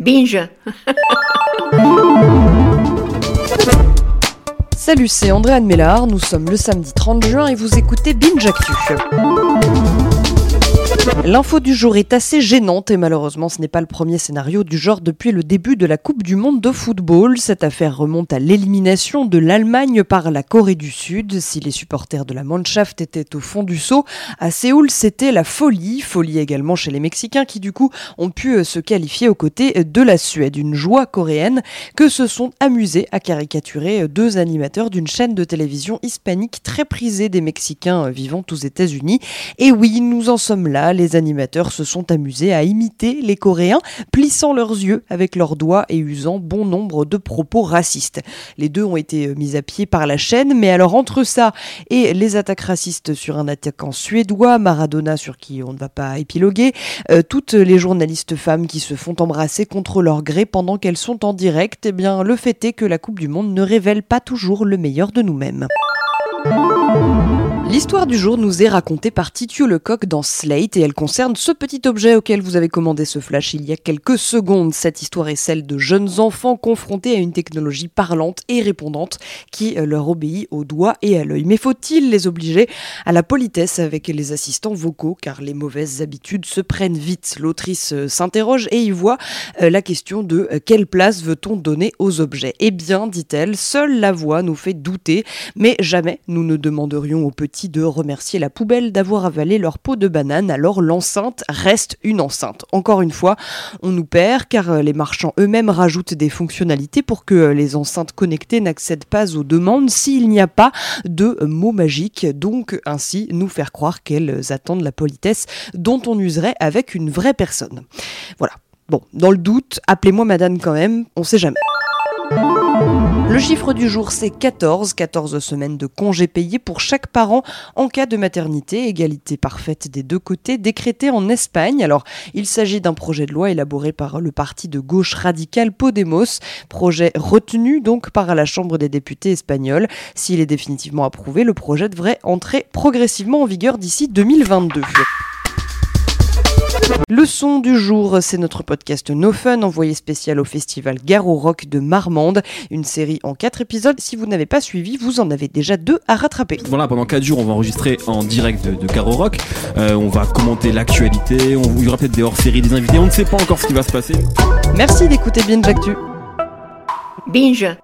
Binge Salut, c'est André Mélard, nous sommes le samedi 30 juin et vous écoutez Binge Actu. L'info du jour est assez gênante et malheureusement ce n'est pas le premier scénario du genre depuis le début de la Coupe du Monde de football. Cette affaire remonte à l'élimination de l'Allemagne par la Corée du Sud. Si les supporters de la Mannschaft étaient au fond du saut, à Séoul c'était la folie. Folie également chez les Mexicains qui du coup ont pu euh, se qualifier aux côtés de la Suède. Une joie coréenne que se sont amusés à caricaturer euh, deux animateurs d'une chaîne de télévision hispanique très prisée des Mexicains euh, vivant aux États-Unis. Et oui, nous en sommes là les animateurs se sont amusés à imiter les Coréens, plissant leurs yeux avec leurs doigts et usant bon nombre de propos racistes. Les deux ont été euh, mis à pied par la chaîne, mais alors entre ça et les attaques racistes sur un attaquant suédois, Maradona sur qui on ne va pas épiloguer, euh, toutes les journalistes femmes qui se font embrasser contre leur gré pendant qu'elles sont en direct, eh bien le fait est que la Coupe du Monde ne révèle pas toujours le meilleur de nous-mêmes. L'histoire du jour nous est racontée par Titio Lecoq dans Slate et elle concerne ce petit objet auquel vous avez commandé ce flash il y a quelques secondes. Cette histoire est celle de jeunes enfants confrontés à une technologie parlante et répondante qui euh, leur obéit au doigt et à l'œil. Mais faut-il les obliger à la politesse avec les assistants vocaux? Car les mauvaises habitudes se prennent vite L'autrice euh, s'interroge et y voit euh, la question de quelle place veut-on donner aux objets? Eh bien, dit-elle, seule la voix nous fait douter, mais jamais nous ne demanderions aux petits de remercier la poubelle d'avoir avalé leur peau de banane, alors l'enceinte reste une enceinte. Encore une fois, on nous perd car euh, les marchands eux-mêmes rajoutent des fonctionnalités pour que euh, les enceintes connectées n'accèdent pas aux demandes s'il n'y a pas de mots magiques, donc ainsi nous faire croire qu'elles attendent la politesse dont on userait avec une vraie personne. Voilà. Bon, dans le doute, appelez-moi madame quand même, on sait jamais. Le chiffre du jour, c'est 14, 14 semaines de congés payés pour chaque parent en cas de maternité, égalité parfaite des deux côtés, décrété en Espagne. Alors, il s'agit d'un projet de loi élaboré par le parti de gauche radical Podemos, projet retenu donc par la Chambre des députés espagnole. S'il est définitivement approuvé, le projet devrait entrer progressivement en vigueur d'ici 2022. Le son du jour, c'est notre podcast No Fun, envoyé spécial au festival Garo Rock de Marmande, une série en quatre épisodes. Si vous n'avez pas suivi, vous en avez déjà deux à rattraper. Voilà, pendant quatre jours, on va enregistrer en direct de, Garo Rock. Euh, on va commenter l'actualité, on, il y aura peut-être des hors-séries, des invités, on ne sait pas encore ce qui va se passer. Merci d'écouter Binge Actu. Binge